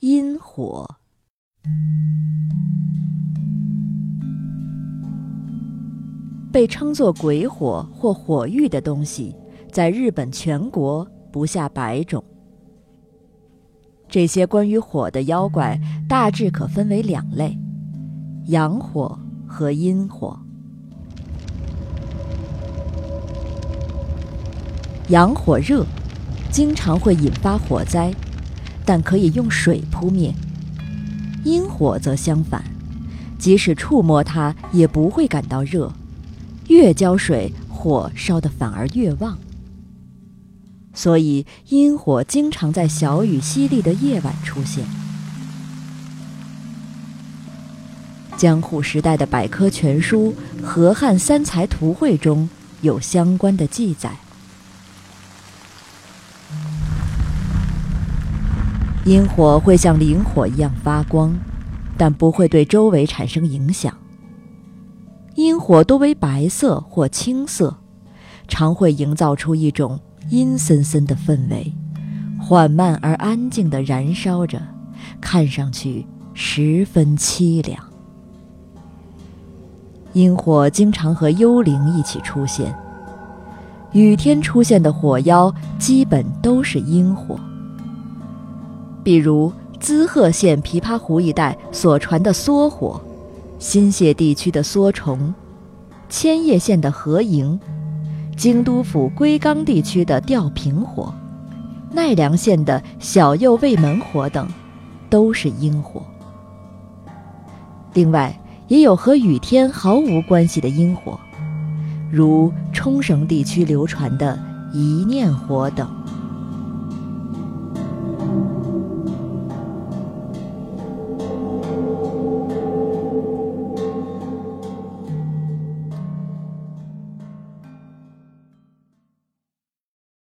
阴火。被称作鬼火或火玉的东西，在日本全国不下百种。这些关于火的妖怪大致可分为两类：阳火和阴火。阳火热，经常会引发火灾，但可以用水扑灭；阴火则相反，即使触摸它也不会感到热。越浇水，火烧得反而越旺。所以，阴火经常在小雨淅沥的夜晚出现。江户时代的百科全书《河汉三才图会》中有相关的记载。阴火会像灵火一样发光，但不会对周围产生影响。阴火多为白色或青色，常会营造出一种阴森森的氛围，缓慢而安静地燃烧着，看上去十分凄凉。阴火经常和幽灵一起出现，雨天出现的火妖基本都是阴火，比如滋贺县琵琶湖一带所传的梭火。新泻地区的梭虫，千叶县的河营，京都府龟冈地区的吊瓶火，奈良县的小右卫门火等，都是阴火。另外，也有和雨天毫无关系的阴火，如冲绳地区流传的一念火等。